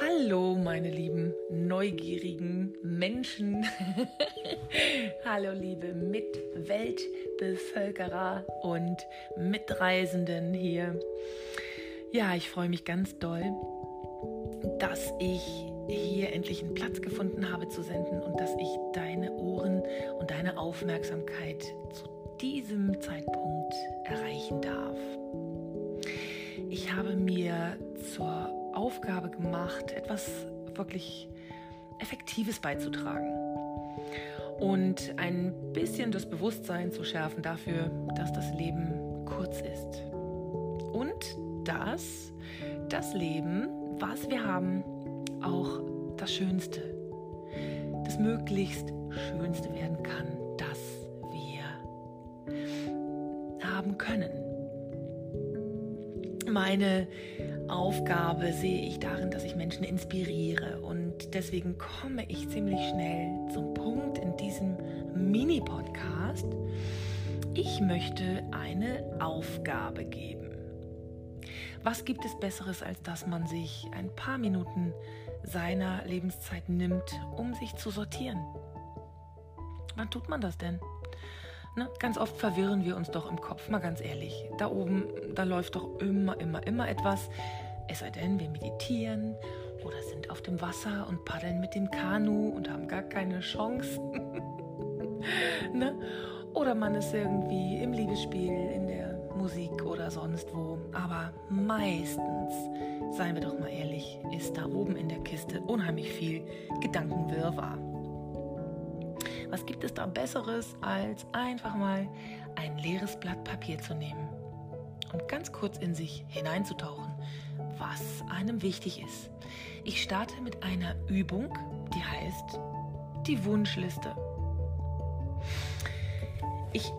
Hallo, meine lieben neugierigen Menschen. Hallo, liebe Mitweltbevölkerer und Mitreisenden hier. Ja, ich freue mich ganz doll, dass ich hier endlich einen Platz gefunden habe zu senden und dass ich deine Ohren und deine Aufmerksamkeit zu diesem Zeitpunkt erreichen darf. Ich habe mir zur Aufgabe gemacht, etwas wirklich Effektives beizutragen und ein bisschen das Bewusstsein zu schärfen dafür, dass das Leben kurz ist und dass das Leben, was wir haben, auch das Schönste, das möglichst Schönste werden kann, das wir haben können. Meine Aufgabe sehe ich darin, dass ich Menschen inspiriere und deswegen komme ich ziemlich schnell zum Punkt in diesem Mini-Podcast. Ich möchte eine Aufgabe geben. Was gibt es Besseres, als dass man sich ein paar Minuten seiner Lebenszeit nimmt, um sich zu sortieren? Wann tut man das denn? Ne? Ganz oft verwirren wir uns doch im Kopf, mal ganz ehrlich. Da oben, da läuft doch immer, immer, immer etwas. Es sei denn, wir meditieren oder sind auf dem Wasser und paddeln mit dem Kanu und haben gar keine Chance. ne? Oder man ist irgendwie im Liebesspiel, in der Musik oder sonst wo. Aber meistens, seien wir doch mal ehrlich, ist da oben in der Kiste unheimlich viel Gedankenwirrwarr. Was gibt es da Besseres, als einfach mal ein leeres Blatt Papier zu nehmen und ganz kurz in sich hineinzutauchen, was einem wichtig ist? Ich starte mit einer Übung, die heißt die Wunschliste. Ich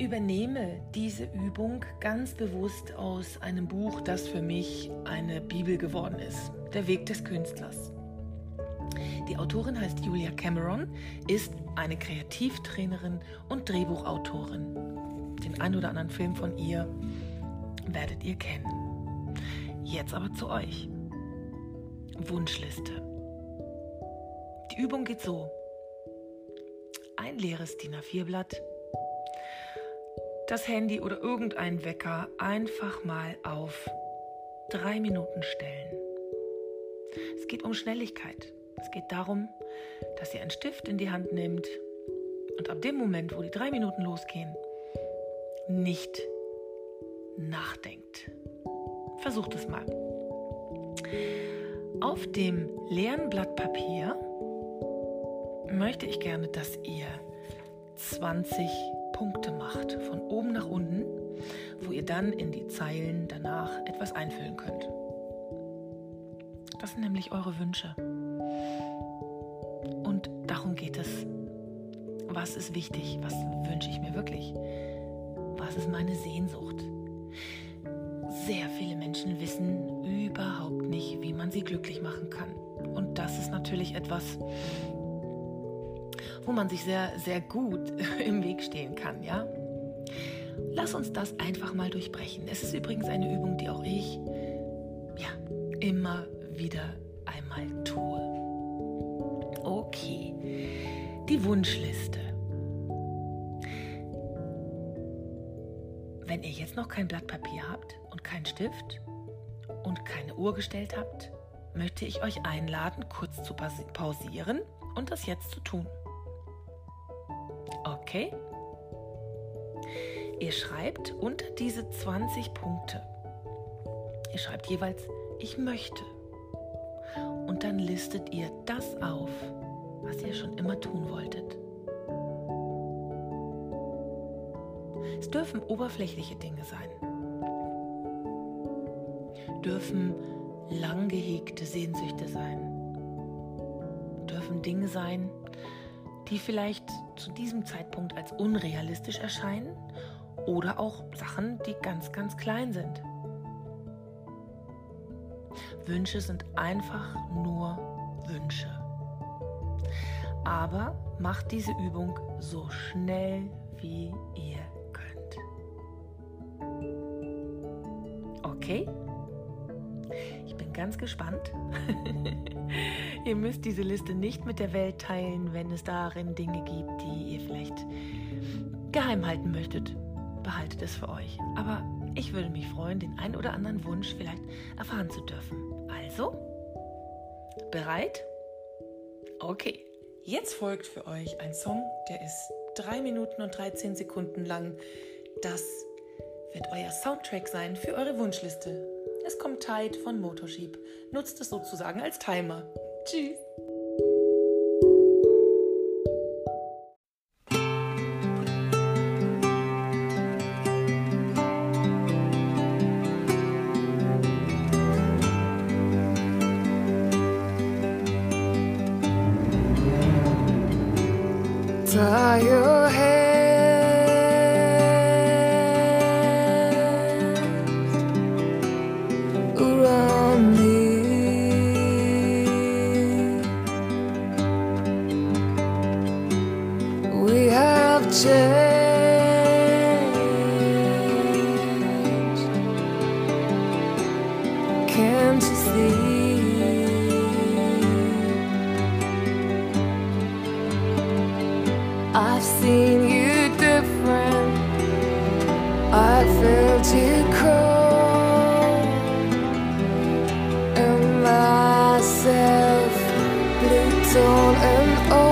übernehme diese Übung ganz bewusst aus einem Buch, das für mich eine Bibel geworden ist, Der Weg des Künstlers. Die Autorin heißt Julia Cameron, ist eine Kreativtrainerin und Drehbuchautorin. Den ein oder anderen Film von ihr werdet ihr kennen. Jetzt aber zu euch. Wunschliste. Die Übung geht so. Ein leeres DIN A4-Blatt, das Handy oder irgendein Wecker einfach mal auf drei Minuten stellen. Es geht um Schnelligkeit. Es geht darum, dass ihr einen Stift in die Hand nehmt und ab dem Moment, wo die drei Minuten losgehen, nicht nachdenkt. Versucht es mal. Auf dem leeren Blatt Papier möchte ich gerne, dass ihr 20 Punkte macht, von oben nach unten, wo ihr dann in die Zeilen danach etwas einfüllen könnt. Das sind nämlich eure Wünsche. Darum geht es. Was ist wichtig? Was wünsche ich mir wirklich? Was ist meine Sehnsucht? Sehr viele Menschen wissen überhaupt nicht, wie man sie glücklich machen kann. Und das ist natürlich etwas, wo man sich sehr, sehr gut im Weg stehen kann, ja? Lass uns das einfach mal durchbrechen. Es ist übrigens eine Übung, die auch ich ja, immer wieder einmal tue. Die Wunschliste. Wenn ihr jetzt noch kein Blatt Papier habt und keinen Stift und keine Uhr gestellt habt, möchte ich euch einladen, kurz zu pausieren und das jetzt zu tun. Okay? Ihr schreibt unter diese 20 Punkte. Ihr schreibt jeweils, ich möchte. Und dann listet ihr das auf, was ihr schon immer tun wolltet. Es dürfen oberflächliche Dinge sein. Dürfen lang gehegte Sehnsüchte sein. Dürfen Dinge sein, die vielleicht zu diesem Zeitpunkt als unrealistisch erscheinen oder auch Sachen, die ganz, ganz klein sind. Wünsche sind einfach nur Wünsche. Aber macht diese Übung so schnell wie ihr könnt. Okay? Ich bin ganz gespannt. ihr müsst diese Liste nicht mit der Welt teilen, wenn es darin Dinge gibt, die ihr vielleicht geheim halten möchtet. Behaltet es für euch. Aber ich würde mich freuen, den ein oder anderen Wunsch vielleicht erfahren zu dürfen. Also, bereit? Okay. Jetzt folgt für euch ein Song, der ist 3 Minuten und 13 Sekunden lang. Das wird euer Soundtrack sein für eure Wunschliste. Es kommt Tide von Motorsheep. Nutzt es sozusagen als Timer. Tschüss. Tie your head around me. We have changed. I've seen you different. I felt you cold, and myself, blue tone and all.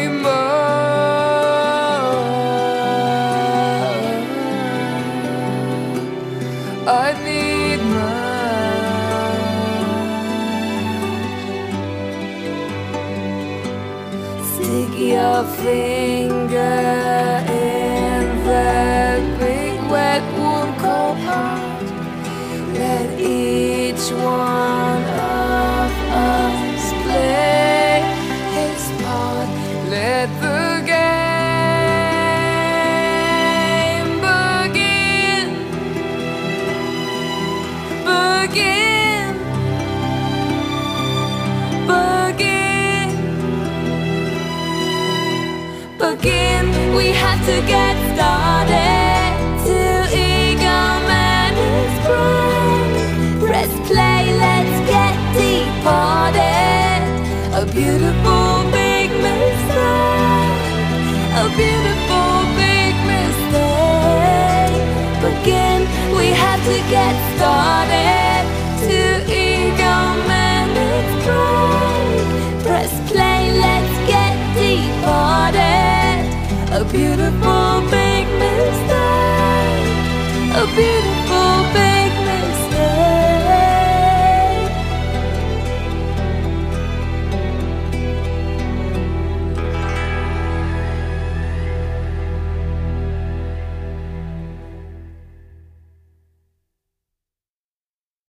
finger in that big wet heart. Let each one of us play his part. Let the Begin. We have to get started. To Eagle Man is prime. Press play, let's get departed. A beautiful big mistake. A beautiful